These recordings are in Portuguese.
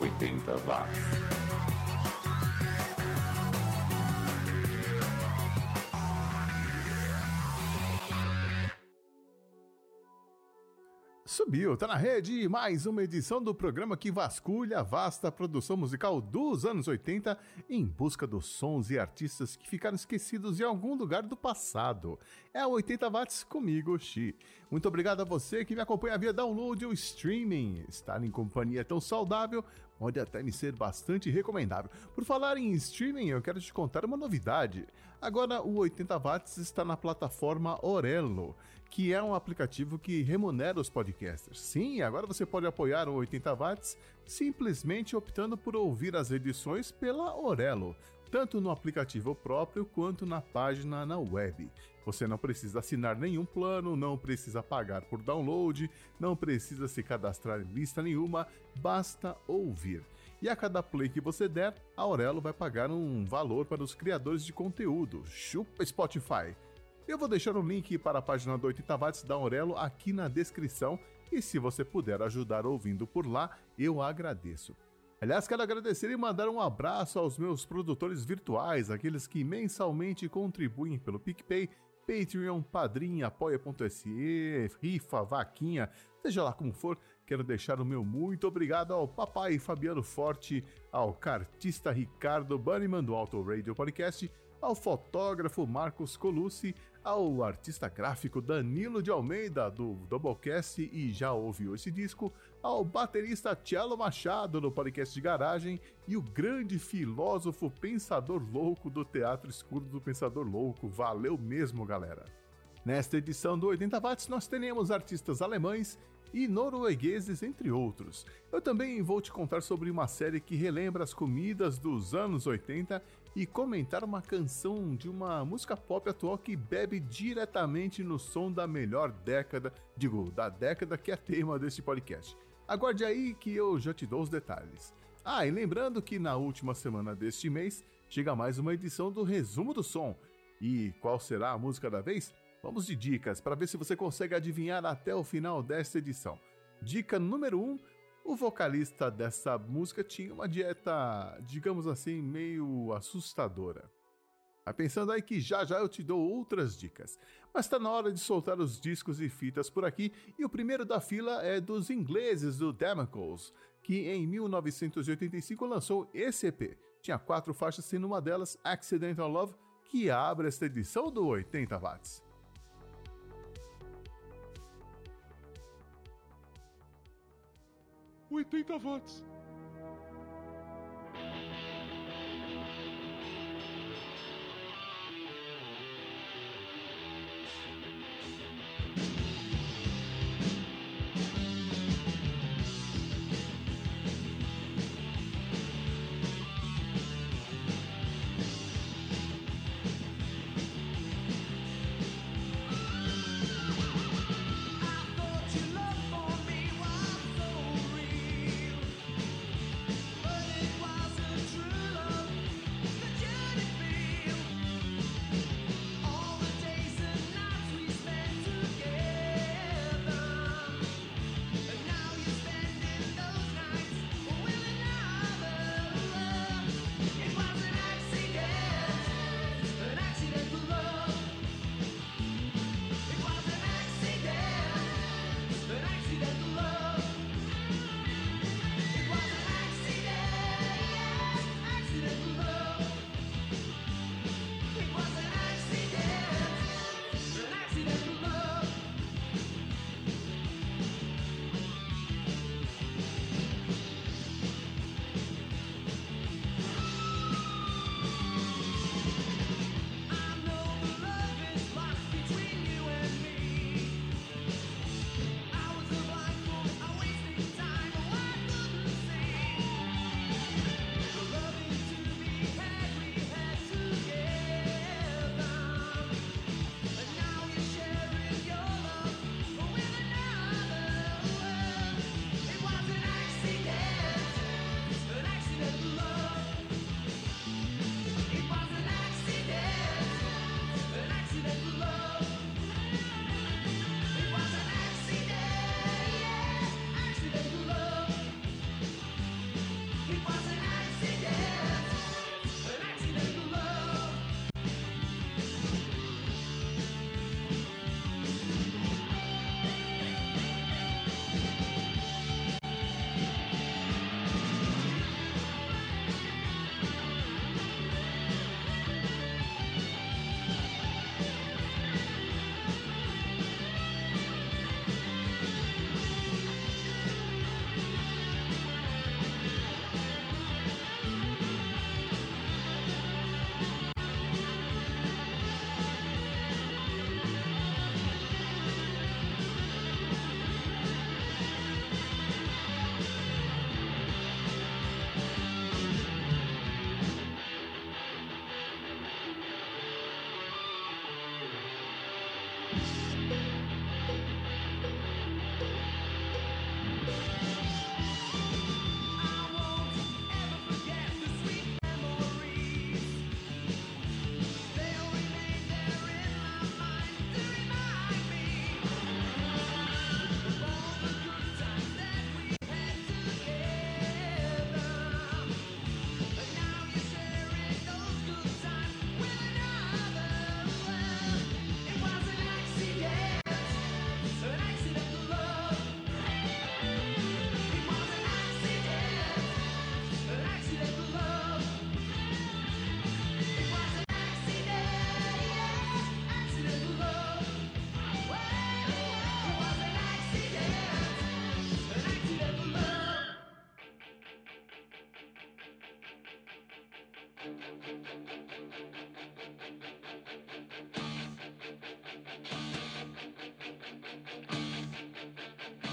80 watts. Subiu, tá na rede mais uma edição do programa que vasculha a vasta produção musical dos anos 80 em busca dos sons e artistas que ficaram esquecidos em algum lugar do passado. É a 80 Watts comigo, Xi. Muito obrigado a você que me acompanha via download ou streaming. Estar em companhia tão saudável pode até me ser bastante recomendável. Por falar em streaming, eu quero te contar uma novidade. Agora o 80 watts está na plataforma Orelo, que é um aplicativo que remunera os podcasters. Sim, agora você pode apoiar o 80 watts simplesmente optando por ouvir as edições pela Orelo tanto no aplicativo próprio quanto na página na web. Você não precisa assinar nenhum plano, não precisa pagar por download, não precisa se cadastrar em lista nenhuma, basta ouvir. E a cada play que você der, a Aurelo vai pagar um valor para os criadores de conteúdo. Chupa Spotify! Eu vou deixar o um link para a página do 80 watts da Aurelo aqui na descrição e se você puder ajudar ouvindo por lá, eu agradeço. Aliás, quero agradecer e mandar um abraço aos meus produtores virtuais, aqueles que mensalmente contribuem pelo PicPay, Patreon, Padrim, Apoia.se, Rifa, Vaquinha, seja lá como for, quero deixar o meu muito obrigado ao papai Fabiano Forte, ao cartista Ricardo Bunnyman do Auto Radio Podcast, ao fotógrafo Marcos Colucci, ao artista gráfico Danilo de Almeida, do Doublecast e já ouviu esse disco, ao baterista Tielo Machado, do podcast de garagem, e o grande filósofo pensador louco do Teatro Escuro do Pensador Louco. Valeu mesmo, galera! Nesta edição do 80 Watts, nós teremos artistas alemães e noruegueses, entre outros. Eu também vou te contar sobre uma série que relembra as comidas dos anos 80 e comentar uma canção de uma música pop atual que bebe diretamente no som da melhor década, digo, da década que é tema deste podcast. Aguarde aí que eu já te dou os detalhes. Ah, e lembrando que na última semana deste mês chega mais uma edição do Resumo do Som. E qual será a música da vez? Vamos de dicas para ver se você consegue adivinhar até o final desta edição. Dica número 1: um, o vocalista dessa música tinha uma dieta, digamos assim, meio assustadora. Vai pensando aí que já já eu te dou outras dicas. Mas está na hora de soltar os discos e fitas por aqui, e o primeiro da fila é dos ingleses do Damocles, que em 1985 lançou esse EP. Tinha quatro faixas, sendo uma delas Accidental Love, que abre esta edição do 80 watts. 80 watts. Thank you.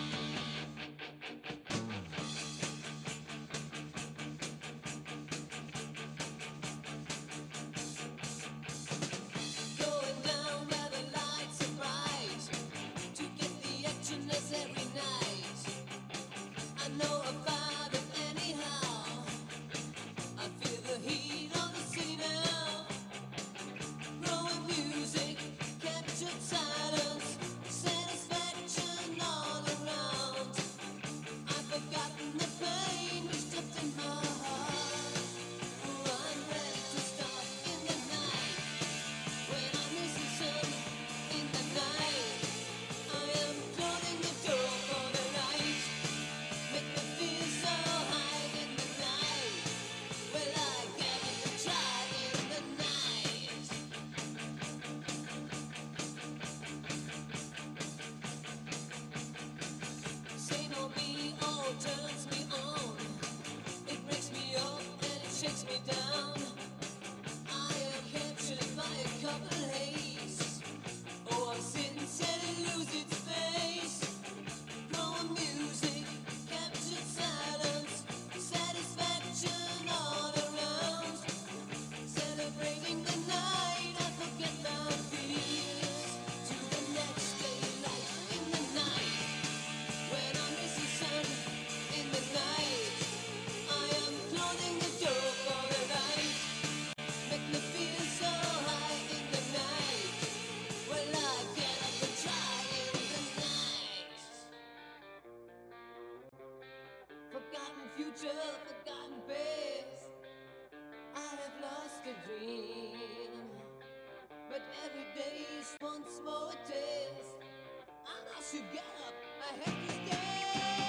just a dream. But every day is once more a test. I know should get up, I have to stay.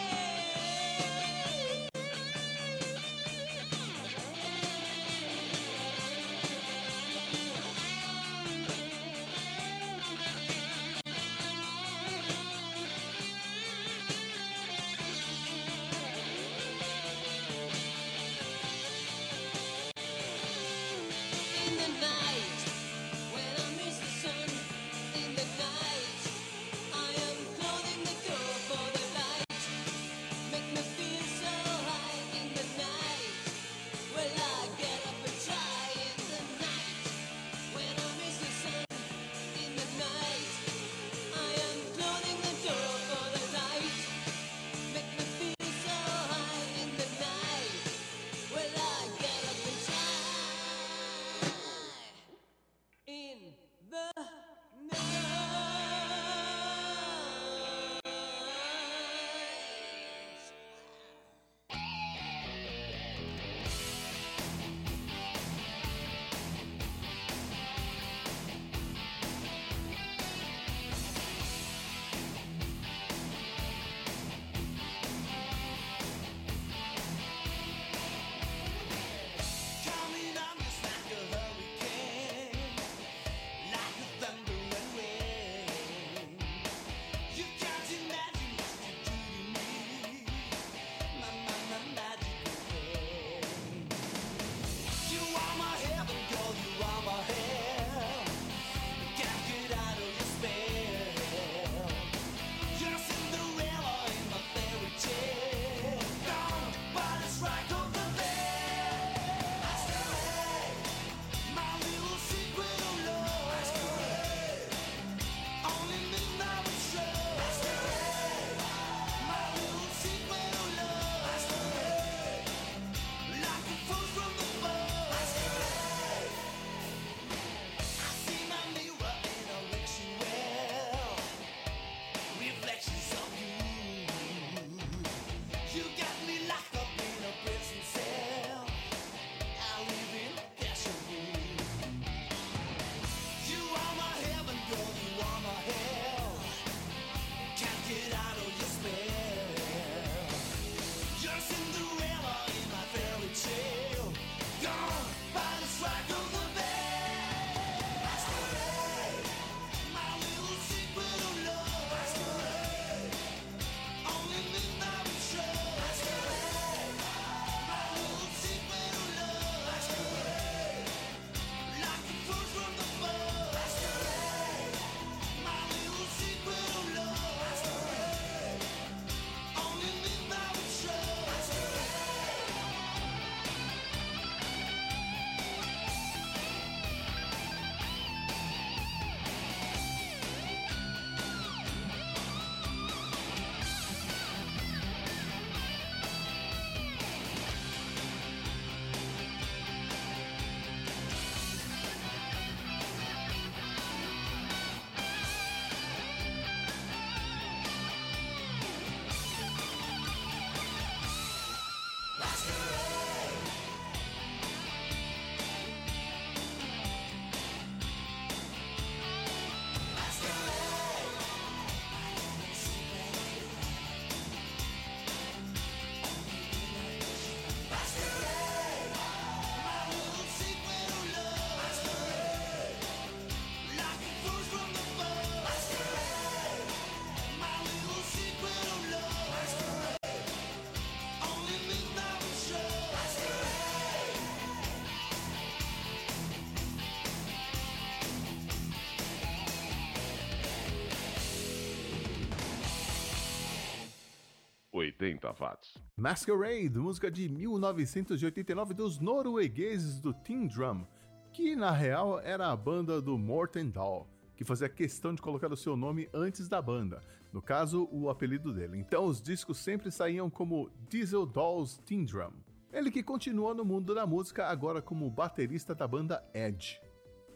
Masquerade, música de 1989 dos noruegueses do Team Drum, que na real era a banda do Morten Dahl, que fazia questão de colocar o seu nome antes da banda, no caso, o apelido dele. Então os discos sempre saíam como Diesel Dolls Team Drum. Ele que continua no mundo da música agora como baterista da banda Edge.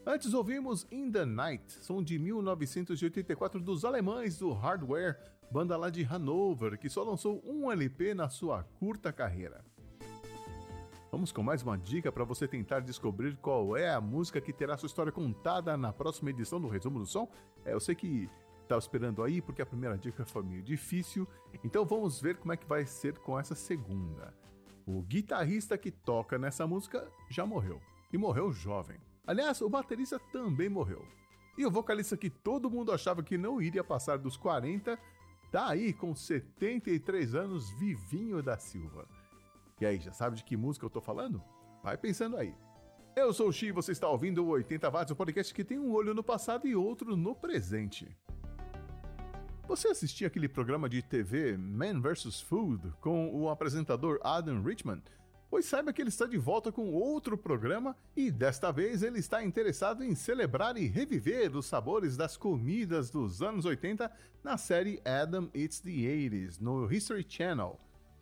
Antes ouvimos In the Night, som de 1984 dos alemães do Hardware, banda lá de Hanover, que só lançou um LP na sua curta carreira. Vamos com mais uma dica para você tentar descobrir qual é a música que terá sua história contada na próxima edição do Resumo do Som. É, eu sei que estava esperando aí porque a primeira dica foi meio difícil, então vamos ver como é que vai ser com essa segunda. O guitarrista que toca nessa música já morreu, e morreu jovem. Aliás, o baterista também morreu. E o vocalista que todo mundo achava que não iria passar dos 40, tá aí com 73 anos, Vivinho da Silva. E aí, já sabe de que música eu tô falando? Vai pensando aí. Eu sou o Xi e você está ouvindo o 80 Watts, um podcast que tem um olho no passado e outro no presente. Você assistia aquele programa de TV Man vs. Food com o apresentador Adam Richman? Pois saiba que ele está de volta com outro programa e desta vez ele está interessado em celebrar e reviver os sabores das comidas dos anos 80 na série Adam Eats the 80s no History Channel.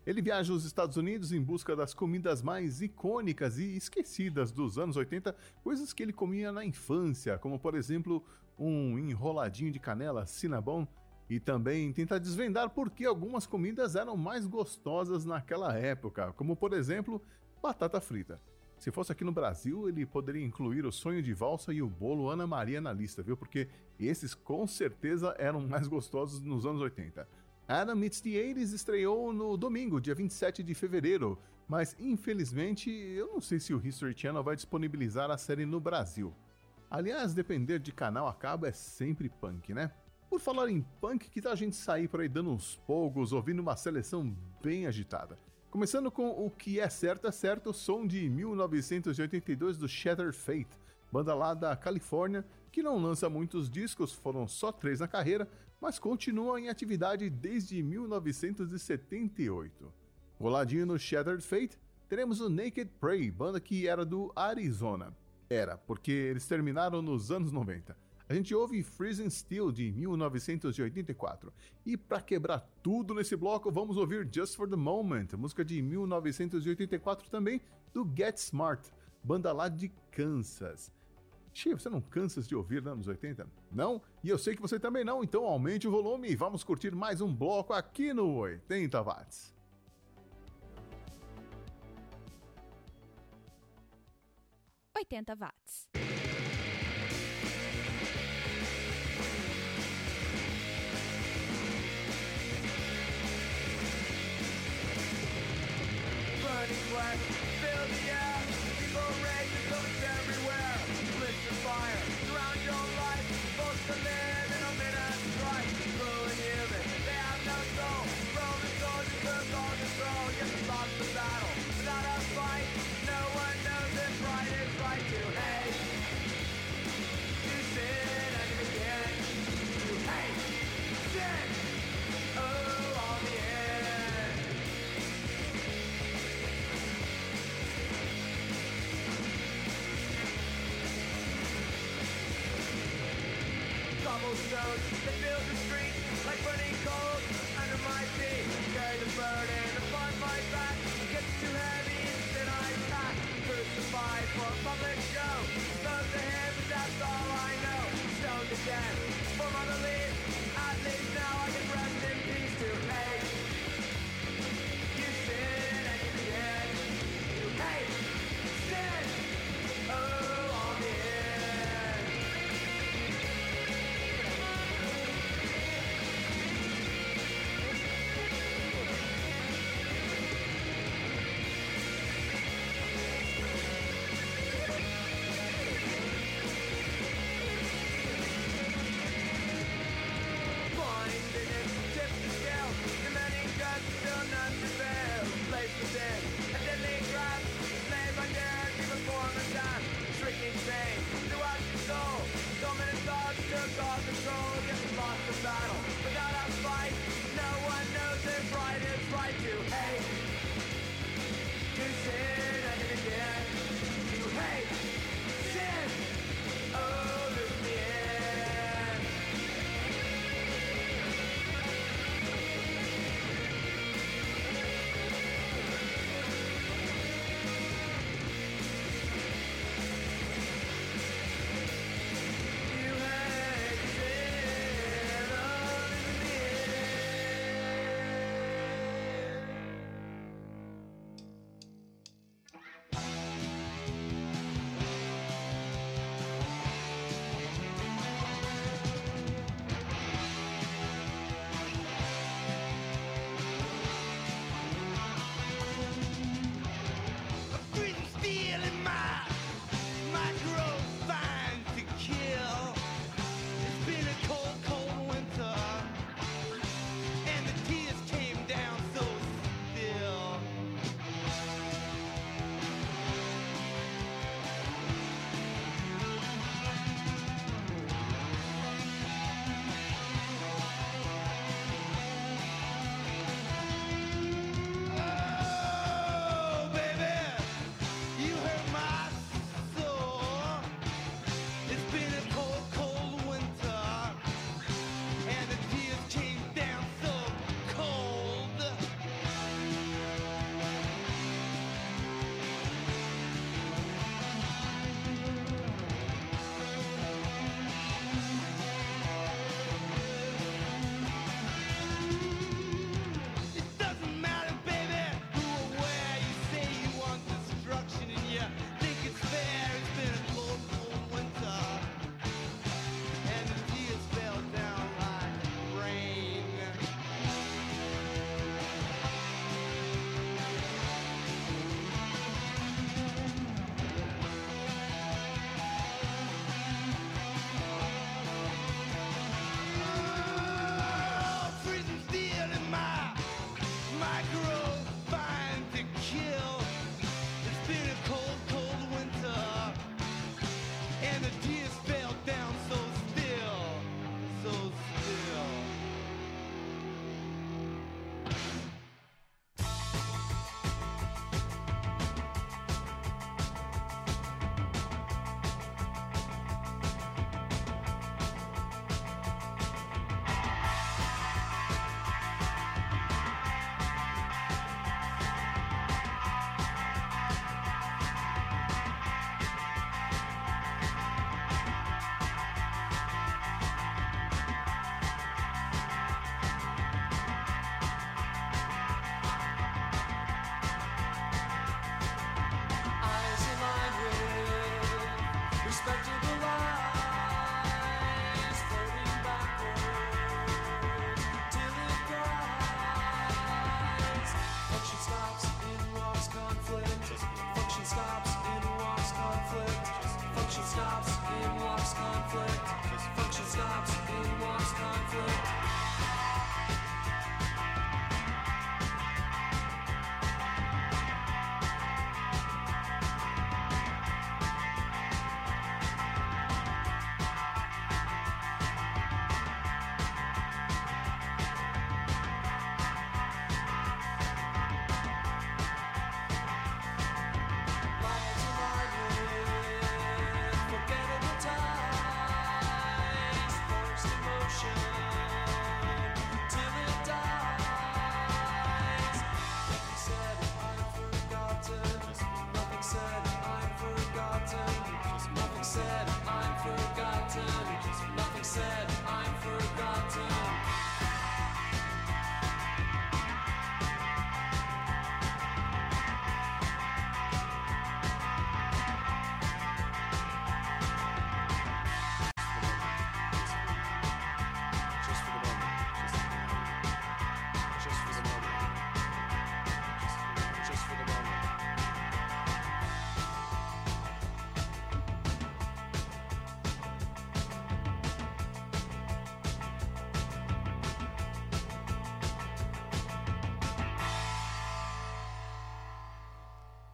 Ele viaja aos Estados Unidos em busca das comidas mais icônicas e esquecidas dos anos 80, coisas que ele comia na infância, como por exemplo um enroladinho de canela Cinnabon, e também tenta desvendar por que algumas comidas eram mais gostosas naquela época, como por exemplo batata frita. Se fosse aqui no Brasil, ele poderia incluir o sonho de valsa e o bolo Ana Maria na lista, viu? Porque esses com certeza eram mais gostosos nos anos 80. Adam Meets the 80s estreou no domingo, dia 27 de fevereiro, mas infelizmente eu não sei se o History Channel vai disponibilizar a série no Brasil. Aliás, depender de canal a cabo é sempre punk, né? Por falar em punk, que tal a gente sair por aí dando uns polgos, ouvindo uma seleção bem agitada? Começando com o que é certo é certo, som de 1982 do Shattered Fate, banda lá da Califórnia, que não lança muitos discos, foram só três na carreira, mas continua em atividade desde 1978. Roladinho no Shattered Fate, teremos o Naked Prey, banda que era do Arizona. Era, porque eles terminaram nos anos 90. A gente ouve Freezing Steel de 1984. E para quebrar tudo nesse bloco, vamos ouvir Just for the Moment, música de 1984 também, do Get Smart, banda lá de Kansas. Chia, você não cansa de ouvir nos anos 80? Não? E eu sei que você também não, então aumente o volume e vamos curtir mais um bloco aqui no 80 watts. Oitenta watts. Black,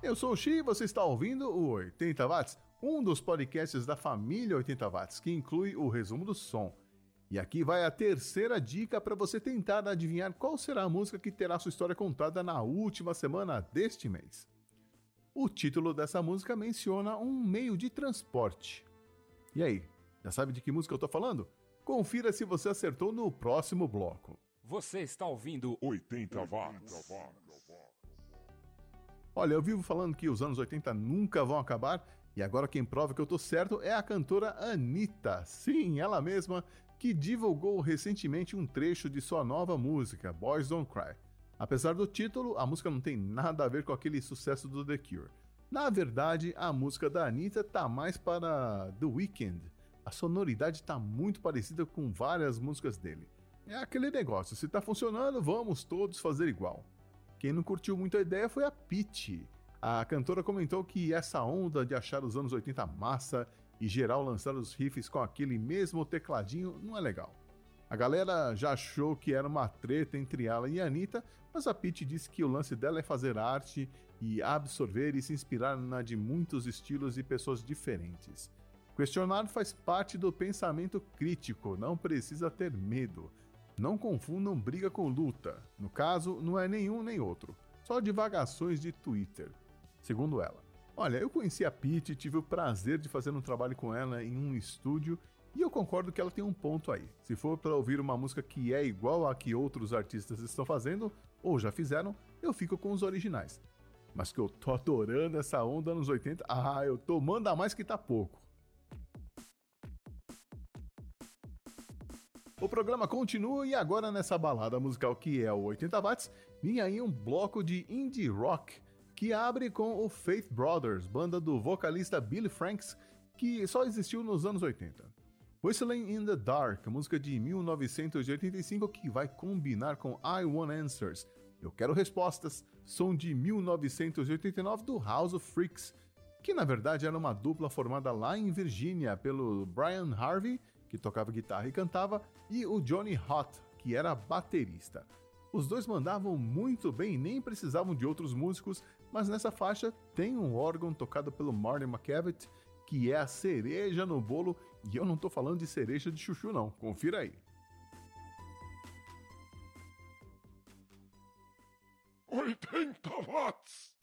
Eu sou o Xi e você está ouvindo o 80 Watts, um dos podcasts da família 80 Watts, que inclui o resumo do som. E aqui vai a terceira dica para você tentar adivinhar qual será a música que terá sua história contada na última semana deste mês. O título dessa música menciona um meio de transporte. E aí, já sabe de que música eu tô falando? Confira se você acertou no próximo bloco. Você está ouvindo 80 watts. Olha, eu vivo falando que os anos 80 nunca vão acabar, e agora quem prova que eu tô certo é a cantora Anitta. Sim, ela mesma, que divulgou recentemente um trecho de sua nova música, Boys Don't Cry. Apesar do título, a música não tem nada a ver com aquele sucesso do The Cure. Na verdade, a música da Anitta tá mais para The Weeknd. A sonoridade tá muito parecida com várias músicas dele. É aquele negócio, se tá funcionando, vamos todos fazer igual. Quem não curtiu muito a ideia foi a Pitty. A cantora comentou que essa onda de achar os anos 80 massa e geral lançar os riffs com aquele mesmo tecladinho não é legal. A galera já achou que era uma treta entre ela e a Anitta, mas a Pitty disse que o lance dela é fazer arte e absorver e se inspirar na de muitos estilos e pessoas diferentes. Questionar faz parte do pensamento crítico, não precisa ter medo. Não confundam briga com luta. No caso, não é nenhum nem outro. Só divagações de Twitter. Segundo ela. Olha, eu conheci a Pete tive o prazer de fazer um trabalho com ela em um estúdio e eu concordo que ela tem um ponto aí. Se for para ouvir uma música que é igual a que outros artistas estão fazendo ou já fizeram, eu fico com os originais. Mas que eu tô adorando essa onda anos 80, ah, eu tô manda mais que tá pouco. O programa continua e agora nessa balada musical que é o 80 watts, vinha aí um bloco de indie rock que abre com o Faith Brothers, banda do vocalista Billy Franks, que só existiu nos anos 80. Whistling in the Dark, música de 1985 que vai combinar com I Want Answers. Eu quero respostas, som de 1989 do House of Freaks, que na verdade era uma dupla formada lá em Virgínia pelo Brian Harvey que tocava guitarra e cantava, e o Johnny Hot, que era baterista. Os dois mandavam muito bem e nem precisavam de outros músicos, mas nessa faixa tem um órgão tocado pelo Marty McCavitt, que é a cereja no bolo, e eu não tô falando de cereja de chuchu não, confira aí. 80 watts!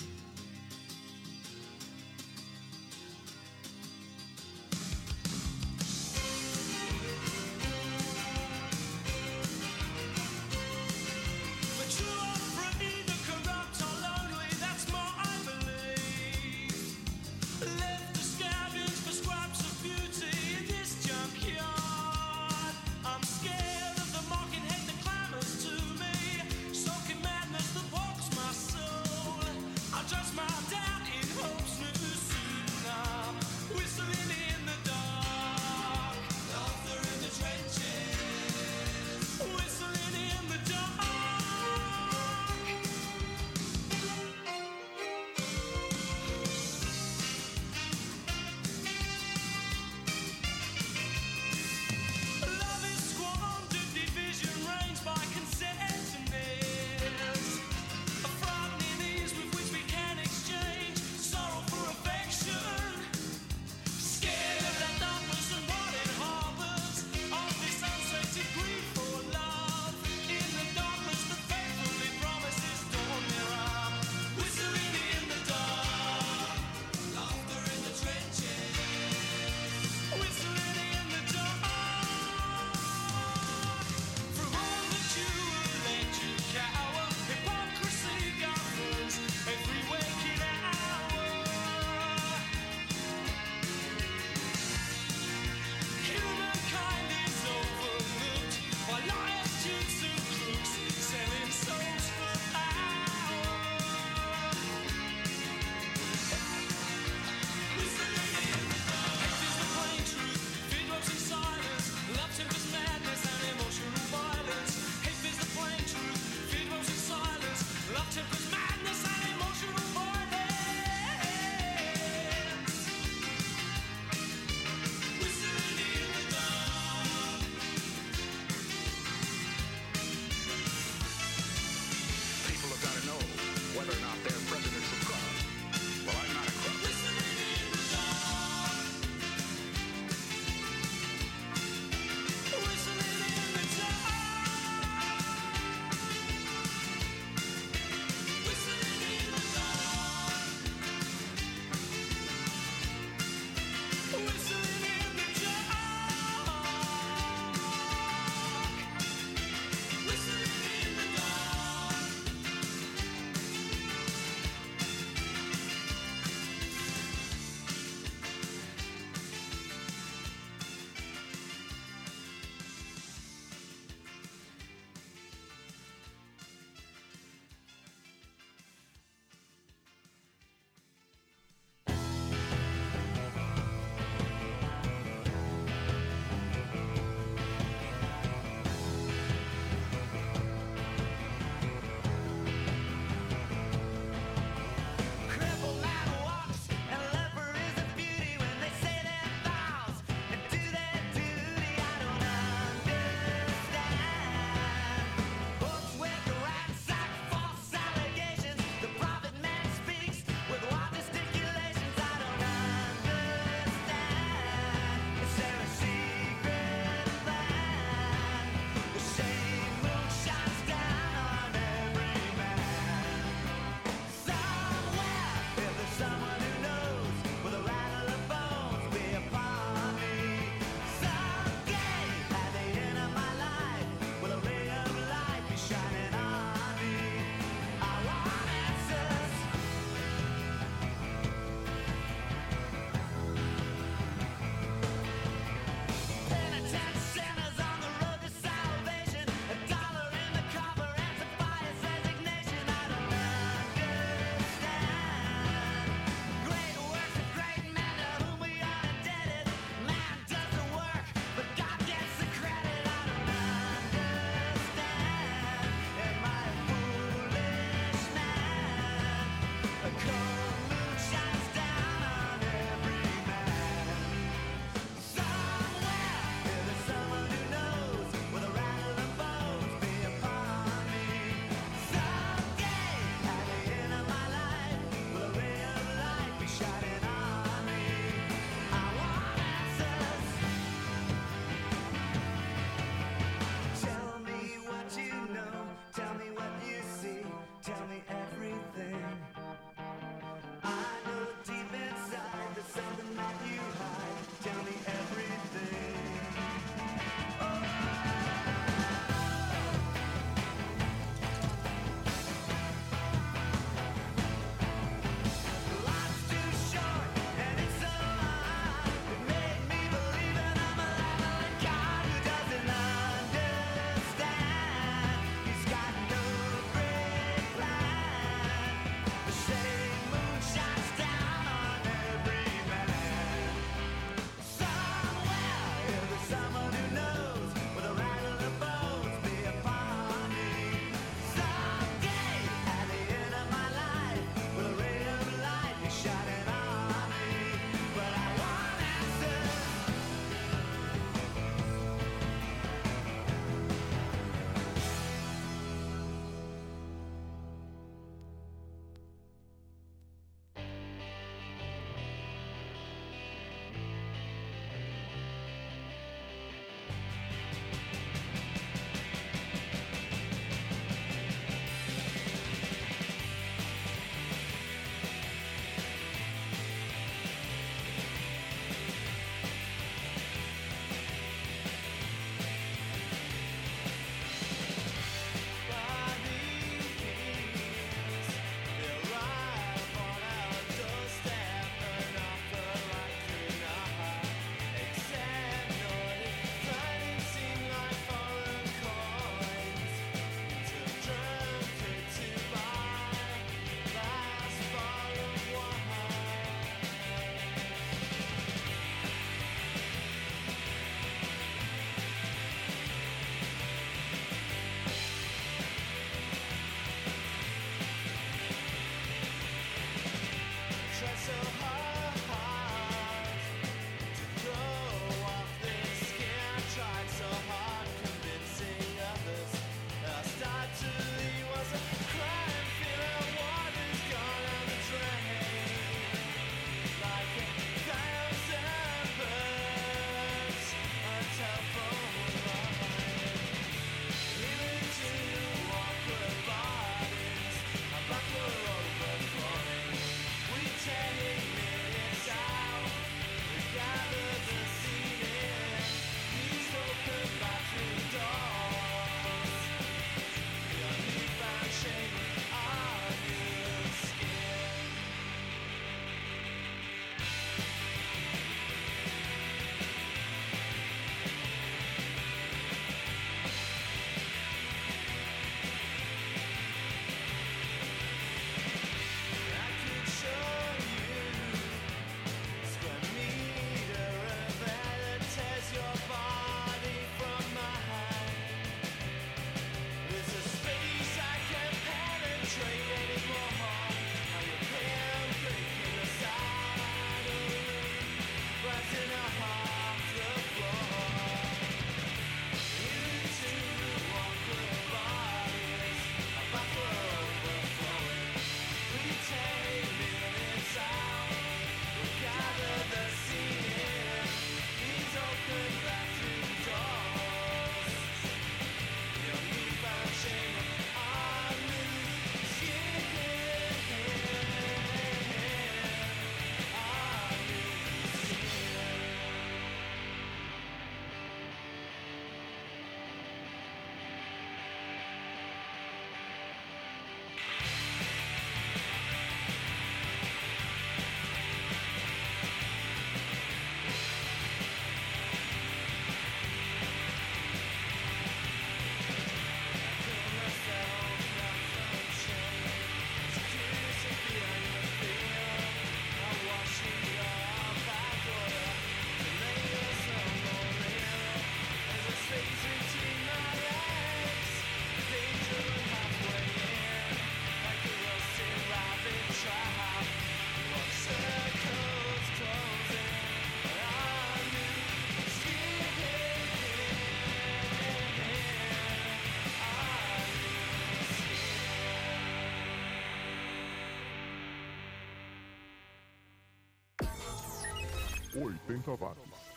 80 watts.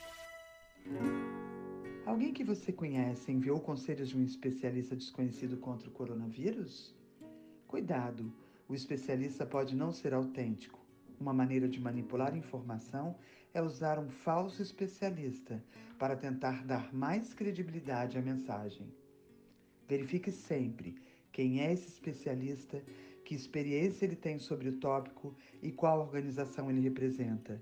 Alguém que você conhece enviou conselhos de um especialista desconhecido contra o coronavírus? Cuidado, o especialista pode não ser autêntico. Uma maneira de manipular informação é usar um falso especialista para tentar dar mais credibilidade à mensagem. Verifique sempre quem é esse especialista, que experiência ele tem sobre o tópico e qual organização ele representa.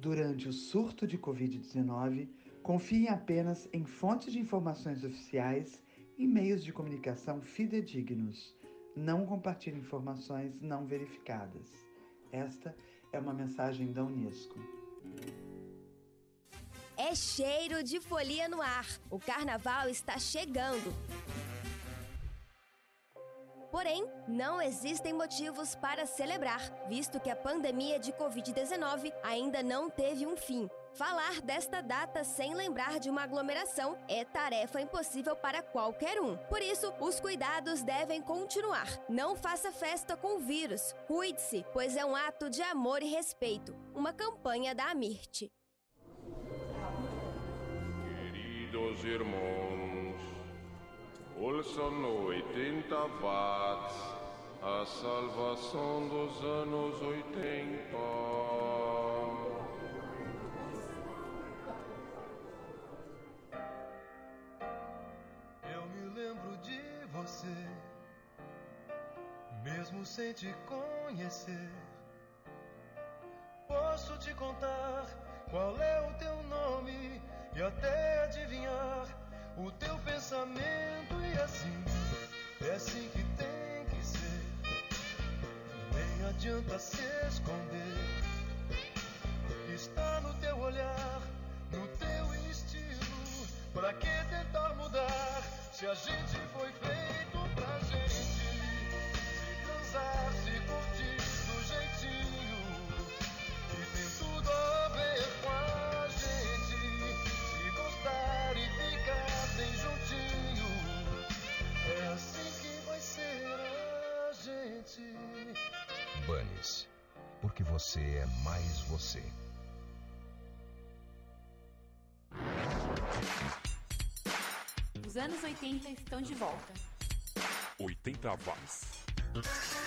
Durante o surto de Covid-19, confiem apenas em fontes de informações oficiais e meios de comunicação fidedignos. Não compartilhe informações não verificadas. Esta é uma mensagem da Unesco. É cheiro de folia no ar. O carnaval está chegando. Porém, não existem motivos para celebrar, visto que a pandemia de Covid-19 ainda não teve um fim. Falar desta data sem lembrar de uma aglomeração é tarefa impossível para qualquer um. Por isso, os cuidados devem continuar. Não faça festa com vírus. Cuide-se, pois é um ato de amor e respeito. Uma campanha da Amirte. Queridos irmãos, ouçam no 80 watts a salvação dos anos 80. Eu me lembro de você, mesmo sem te conhecer. Posso te contar qual é o teu nome e até adivinhar o teu pensamento, e assim é assim que tem que ser. Nem adianta se esconder, está no teu olhar, no teu estilo. Pra que tentar mudar se a gente foi feito pra gente se transar, você é mais você. Os anos 80 estão de volta. 80 watts.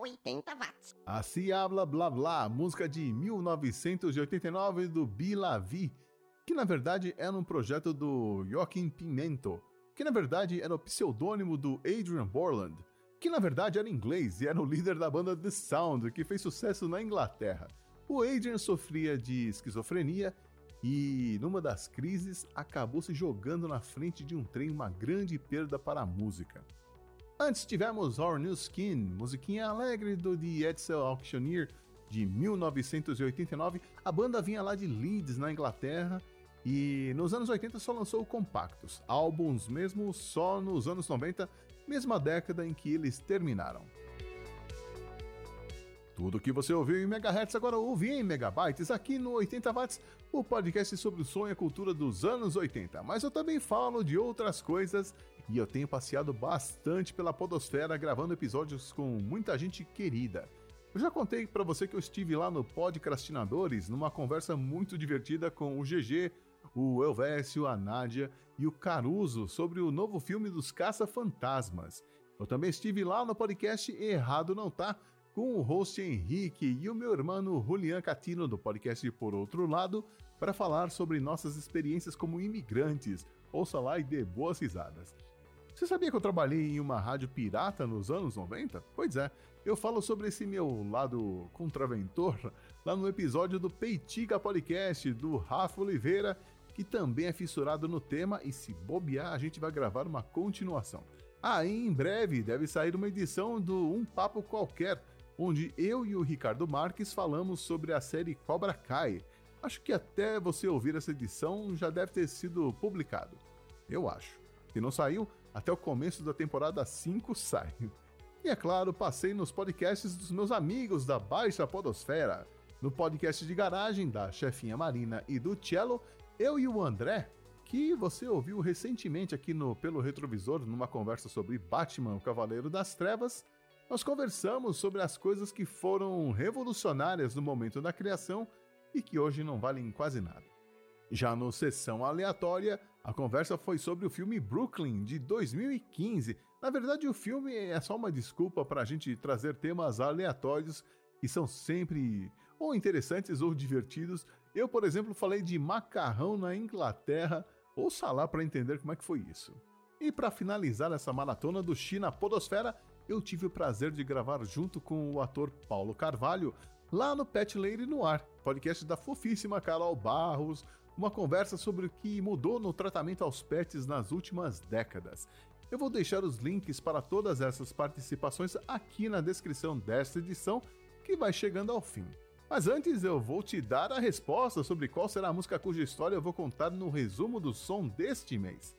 80 watts. Assim habla blá blá, música de 1989 do Bilavi, que na verdade era um projeto do Joaquim Pimento, que na verdade era o pseudônimo do Adrian Borland, que na verdade era inglês e era o líder da banda The Sound, que fez sucesso na Inglaterra. O Adrian sofria de esquizofrenia e, numa das crises, acabou se jogando na frente de um trem, uma grande perda para a música. Antes tivemos Our New Skin, musiquinha alegre do The Edsel Auctioneer de 1989. A banda vinha lá de Leeds, na Inglaterra, e nos anos 80 só lançou compactos, álbuns mesmo só nos anos 90, mesma década em que eles terminaram. Tudo que você ouviu em megahertz agora ouve em megabytes aqui no 80 watts, o podcast sobre o som e a cultura dos anos 80. Mas eu também falo de outras coisas e eu tenho passeado bastante pela podosfera gravando episódios com muita gente querida. Eu já contei para você que eu estive lá no Podcrastinadores numa conversa muito divertida com o GG, o Elvésio, a Nádia e o Caruso sobre o novo filme dos Caça-Fantasmas. Eu também estive lá no podcast Errado Não Tá, com o host Henrique e o meu irmão Julian Catino do podcast Por Outro Lado, para falar sobre nossas experiências como imigrantes. Ouça lá e dê boas risadas. Você sabia que eu trabalhei em uma rádio pirata nos anos 90? Pois é, eu falo sobre esse meu lado contraventor lá no episódio do Peitiga Podcast do Rafa Oliveira, que também é fissurado no tema e se bobear a gente vai gravar uma continuação. Aí ah, em breve deve sair uma edição do Um Papo Qualquer, onde eu e o Ricardo Marques falamos sobre a série Cobra Kai. Acho que até você ouvir essa edição já deve ter sido publicado. Eu acho. Se não saiu, até o começo da temporada 5 sai. E é claro, passei nos podcasts dos meus amigos da Baixa Podosfera. No podcast de garagem da chefinha Marina e do Cello, eu e o André, que você ouviu recentemente aqui no Pelo Retrovisor numa conversa sobre Batman, o Cavaleiro das Trevas, nós conversamos sobre as coisas que foram revolucionárias no momento da criação e que hoje não valem quase nada. Já no Sessão Aleatória, a conversa foi sobre o filme Brooklyn, de 2015. Na verdade, o filme é só uma desculpa para a gente trazer temas aleatórios que são sempre ou interessantes ou divertidos. Eu, por exemplo, falei de macarrão na Inglaterra, ou lá para entender como é que foi isso. E para finalizar essa maratona do China Podosfera, eu tive o prazer de gravar junto com o ator Paulo Carvalho lá no Pet Lady no Ar, podcast da fofíssima Carol Barros, uma conversa sobre o que mudou no tratamento aos pets nas últimas décadas. Eu vou deixar os links para todas essas participações aqui na descrição desta edição, que vai chegando ao fim. Mas antes eu vou te dar a resposta sobre qual será a música cuja história eu vou contar no resumo do som deste mês.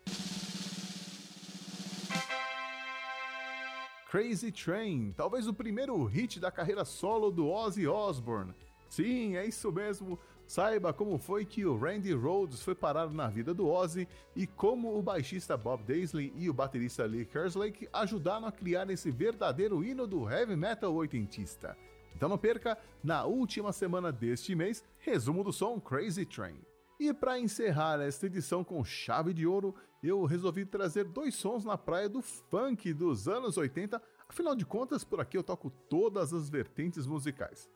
Crazy Train, talvez o primeiro hit da carreira solo do Ozzy Osbourne. Sim, é isso mesmo. Saiba como foi que o Randy Rhoads foi parar na vida do Ozzy e como o baixista Bob Daisley e o baterista Lee Kerslake ajudaram a criar esse verdadeiro hino do heavy metal oitentista. Então não perca, na última semana deste mês, resumo do som Crazy Train. E para encerrar esta edição com chave de ouro, eu resolvi trazer dois sons na praia do funk dos anos 80. Afinal de contas, por aqui eu toco todas as vertentes musicais.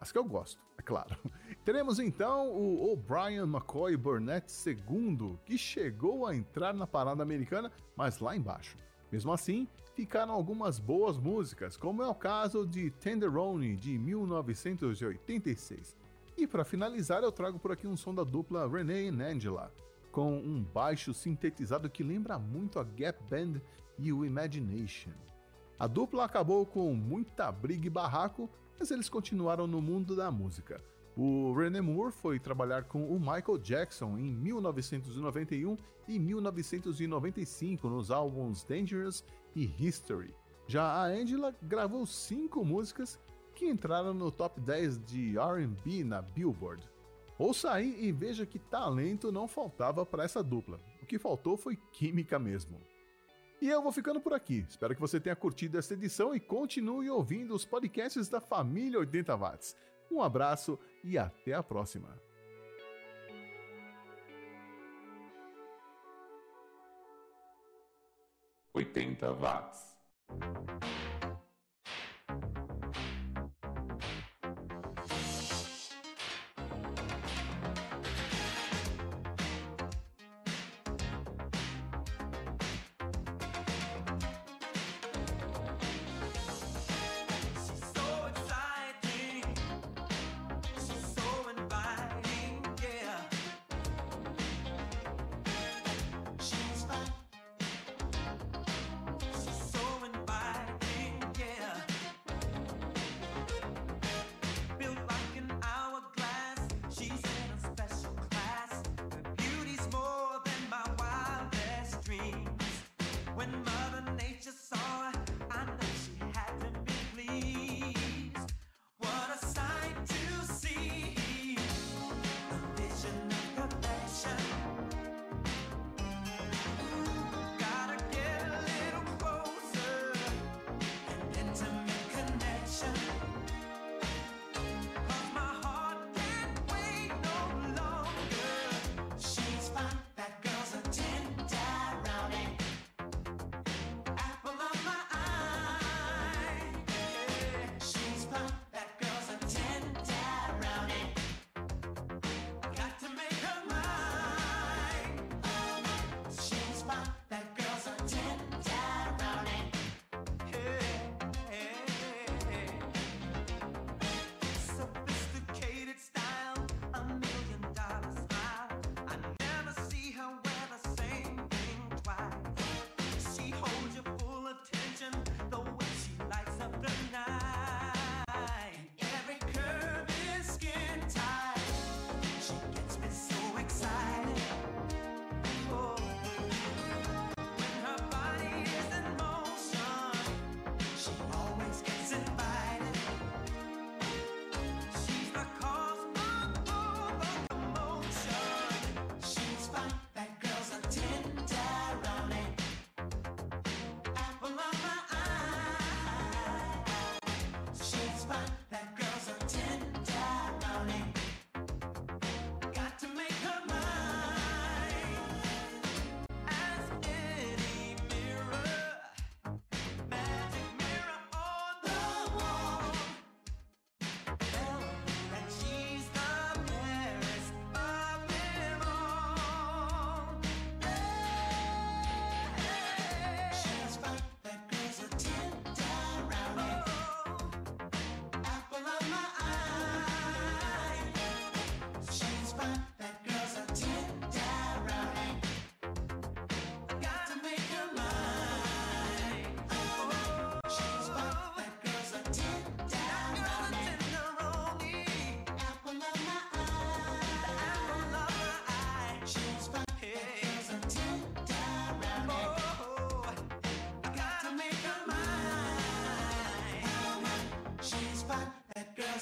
As que eu gosto, é claro. Teremos então o O'Brien McCoy Burnett II, que chegou a entrar na parada americana, mas lá embaixo. Mesmo assim, ficaram algumas boas músicas, como é o caso de Tenderoni de 1986. E para finalizar, eu trago por aqui um som da dupla Renee e Angela, com um baixo sintetizado que lembra muito a Gap Band e o Imagination. A dupla acabou com muita briga e barraco, mas eles continuaram no mundo da música. O René Moore foi trabalhar com o Michael Jackson em 1991 e 1995 nos álbuns Dangerous e History. Já a Angela gravou cinco músicas que entraram no top 10 de RB na Billboard. Ouça aí e veja que talento não faltava para essa dupla. O que faltou foi química mesmo. E eu vou ficando por aqui. Espero que você tenha curtido esta edição e continue ouvindo os podcasts da família 80 Watts. Um abraço e até a próxima. Oitenta watts.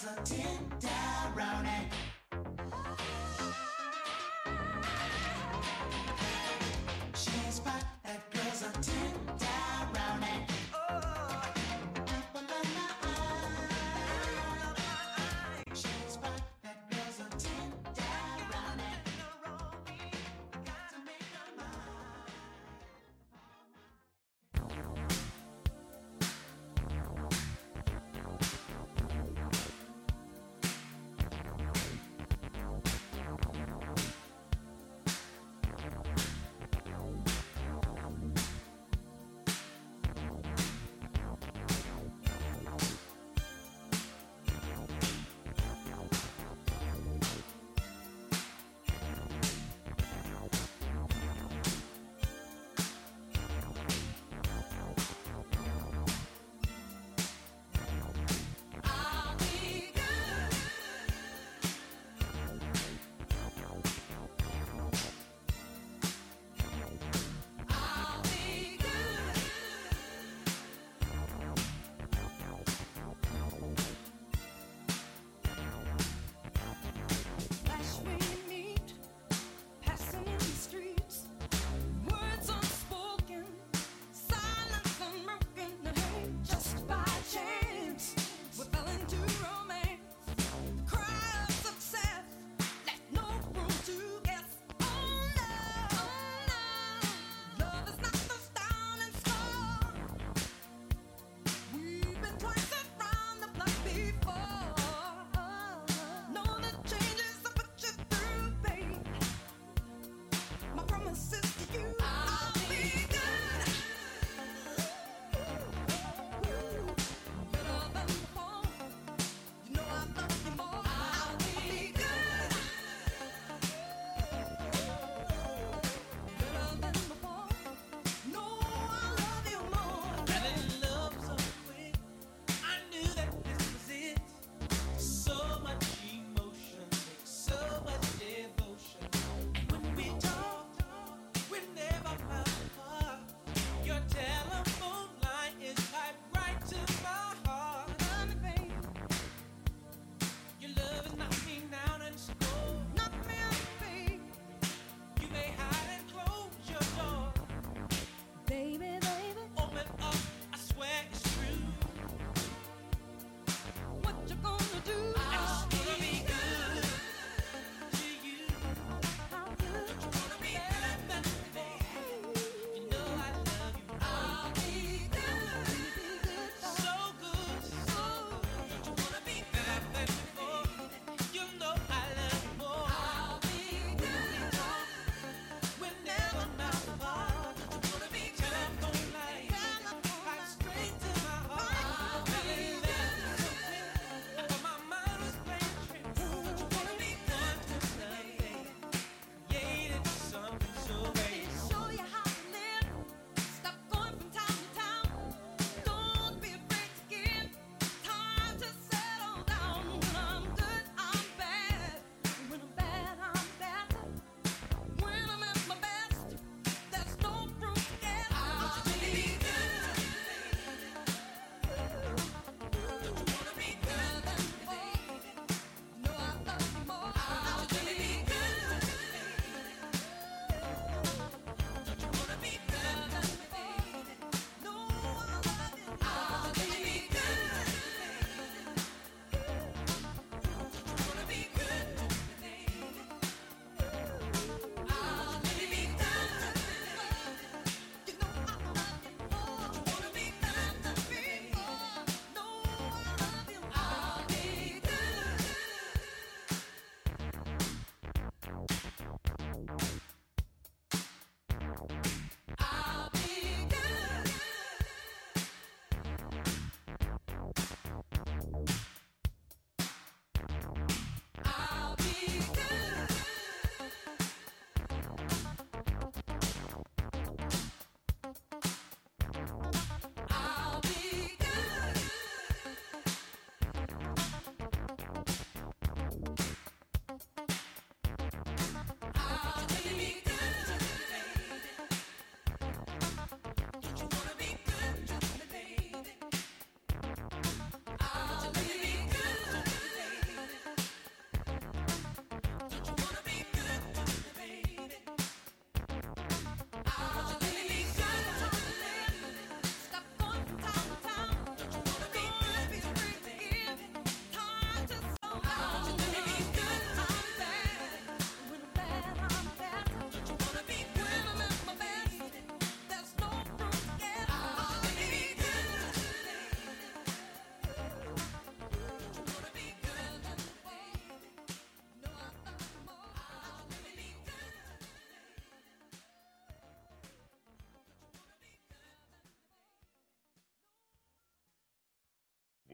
Hustling down